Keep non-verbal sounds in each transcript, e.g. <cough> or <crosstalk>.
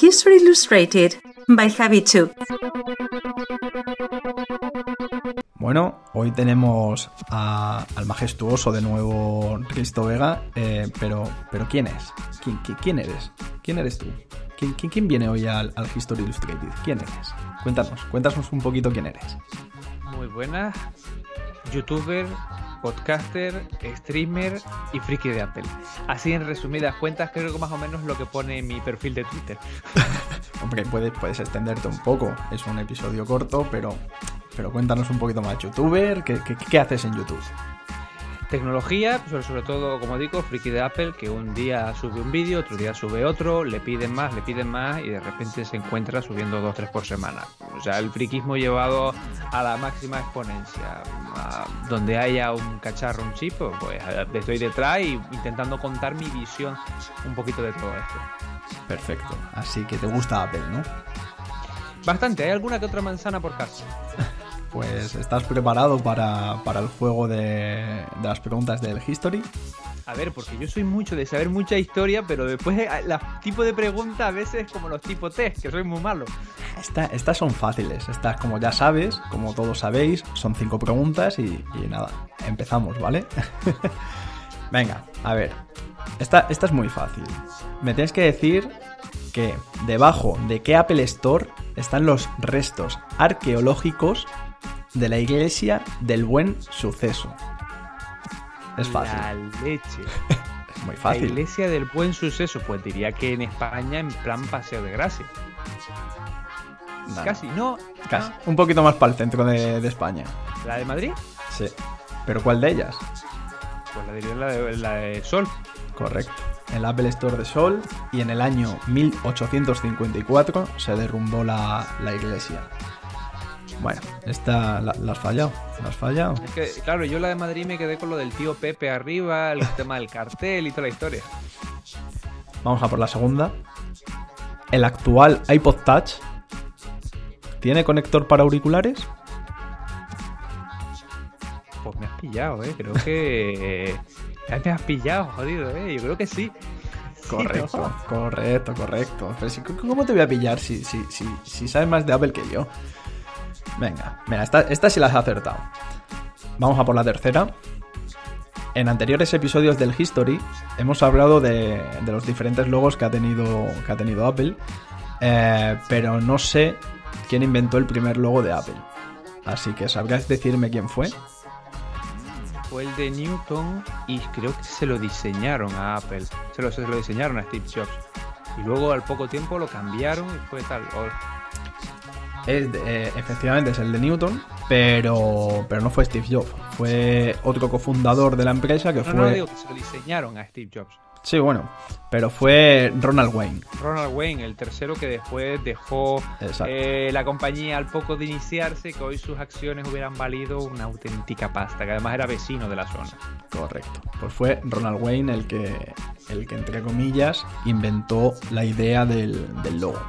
History Illustrated by Javi Chu. Bueno, hoy tenemos a- al majestuoso de nuevo Risto Vega, eh, pero, pero ¿quién es? ¿Quién, qui- quién eres? ¿Quién eres tú? ¿Quién, quién- quién viene hoy al, al History Illustrated? ¿Quién eres? Cuéntanos, cuéntanos un poquito quién eres. Muy buenas. Youtuber, podcaster, streamer y friki de Apple. Así en resumidas cuentas, creo que más o menos lo que pone mi perfil de Twitter. <laughs> Hombre, puedes, puedes extenderte un poco, es un episodio corto, pero, pero cuéntanos un poquito más. ¿Youtuber? ¿Qué, qué, qué haces en YouTube? Tecnología, sobre, sobre todo, como digo, friki de Apple, que un día sube un vídeo, otro día sube otro, le piden más, le piden más y de repente se encuentra subiendo dos, tres por semana. O sea, el friquismo llevado a la máxima exponencia. Donde haya un cacharro, un chip, pues estoy detrás y intentando contar mi visión un poquito de todo esto. Perfecto, así que te gusta Apple, ¿no? Bastante, hay alguna que otra manzana por casa. <laughs> Pues estás preparado para, para el juego de, de las preguntas del History. A ver, porque yo soy mucho de saber mucha historia, pero después eh, los tipos de preguntas a veces como los tipos test, que soy muy malo. Esta- estas son fáciles, estas como ya sabes, como todos sabéis, son cinco preguntas y, y nada, empezamos, ¿vale? <laughs> Venga, a ver, esta, esta es muy fácil. Me tienes que decir que debajo de qué Apple Store están los restos arqueológicos de la iglesia del buen suceso. Es fácil, La leche. <laughs> es muy La fácil. iglesia del buen suceso, pues diría que en España en plan paseo de gracia. No, Casi, no. casi. Un poquito más para el centro de, de España. ¿La de Madrid? Sí. ¿Pero cuál de ellas? Pues la diría la de, la de Sol. Correcto. El Apple Store de Sol y en el año 1854 se derrumbó la, la iglesia. Bueno, esta la, la has fallado. La has fallado. Es que, claro, yo la de Madrid me quedé con lo del tío Pepe arriba, el <laughs> tema del cartel y toda la historia. Vamos a por la segunda. El actual iPod Touch tiene conector para auriculares. Pues me has pillado, eh. Creo que. <laughs> Ya me has pillado, jodido, eh. Yo creo que sí. Correcto, ¿no? correcto, correcto. Pero si- ¿Cómo te voy a pillar si, si, si, si sabes más de Apple que yo? Venga, mira, esta, esta sí la has acertado. Vamos a por la tercera. En anteriores episodios del History hemos hablado de, los diferentes logos que ha tenido, que ha tenido Apple, eh, pero no sé quién inventó el primer logo de Apple. Así que sabrías decirme quién fue. Fue el de Newton y creo que se lo diseñaron a Apple. Se lo, se lo diseñaron a Steve Jobs. Y luego al poco tiempo lo cambiaron y fue tal. Es de- eh, efectivamente es el de Newton, pero, pero no fue Steve Jobs. Fue otro cofundador de la empresa que No, fue. no, digo que se lo diseñaron a Steve Jobs. Sí, bueno, pero fue Ronald Wayne. Ronald Wayne, el tercero que después dejó eh, la compañía al poco de iniciarse, que hoy sus acciones hubieran valido una auténtica pasta, que además era vecino de la zona. Correcto. Pues fue Ronald Wayne el que, el que entre comillas, inventó la idea del, del logo.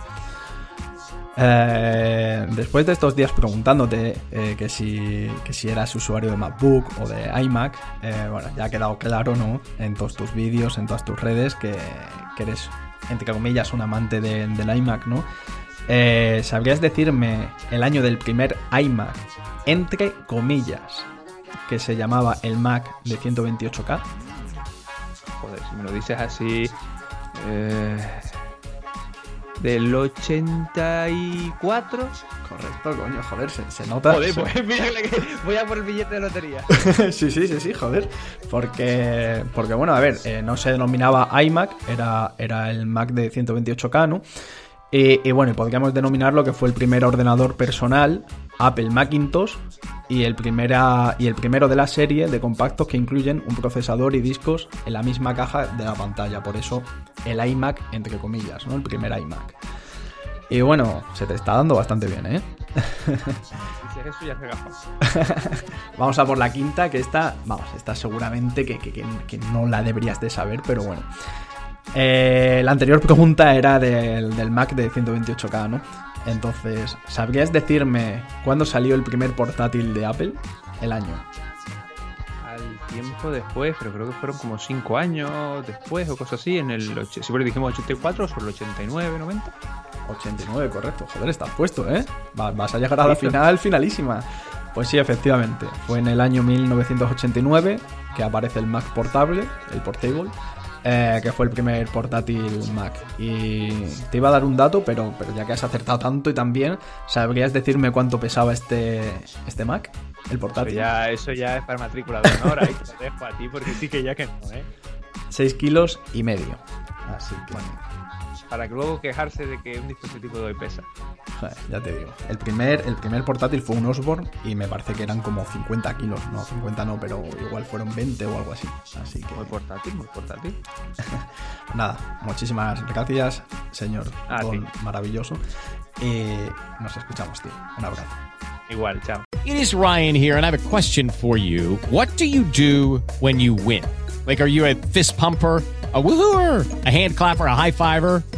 Eh, después de estos días preguntándote eh, que, si, que si eras usuario de MacBook o de iMac, eh, bueno, ya ha quedado claro, ¿no? En todos tus vídeos, en todas tus redes, que, eres, entre comillas, un amante de- del iMac, ¿no? Eh, ¿Sabrías decirme el año del primer iMac, entre comillas, que se llamaba el Mac de 128K? Joder, si me lo dices así. eh, del 84. Correcto, coño, joder, se, se nota. Joder, pues <laughs> mira que voy a por el billete de lotería. <laughs> sí, sí, sí, sí, joder. Porque, porque bueno, a ver, eh, no se denominaba iMac, era, era el Mac de 128K, ¿no? Y, y bueno, podríamos denominar lo que fue el primer ordenador personal, Apple Macintosh, y el, primera, y el primero de la serie de compactos que incluyen un procesador y discos en la misma caja de la pantalla. Por eso el iMac, entre comillas, ¿no? El primer iMac. Y bueno, se te está dando bastante bien, ¿eh? <laughs> Ya. <laughs> Vamos a por la quinta, que esta, vamos, esta seguramente que- que- que no la deberías de saber, pero bueno. Eh, la anterior pregunta era del, del Mac de 128K, ¿no? Entonces, ¿sabrías decirme cuándo salió el primer portátil de Apple? El año. Al tiempo después, pero creo que fueron como 5 años después o cosas así, en el... Siempre dijimos 84 o sobre el 89, 90. 89, correcto. Joder, estás puesto, ¿eh? Va- Vas a llegar a la final, finalísima. Pues sí, efectivamente. Fue en el año 1989 que aparece el Mac portable, el Portable, eh, que fue el primer portátil Mac. Y te iba a dar un dato, pero, pero ya que has acertado tanto y tan bien, ¿sabrías decirme cuánto pesaba este, este Mac? El Eso portátil. ya, eso ya es para matrícula de honor, ahí te lo dejo a ti porque sí que ya que no, ¿eh? 6 kilos y medio. Así que, Para que luego quejarse de que un dispositivo de hoy pesa. joder, ya te digo. El primer, el primer portátil fue un Osborne y me parece que eran como 50 kilos. No, 50 no, pero igual fueron 20 o algo así. Así que, Muy portátil, muy portátil. <laughs> nada, muchísimas gracias, señor A Don ti. maravilloso. Y nos escuchamos, tío. Un abrazo. Igual, chao. It is Ryan here, and I have a question for you. What do you do when you win? Like, are you a fist pumper? A woohooer, a hand clapper, a high fiver.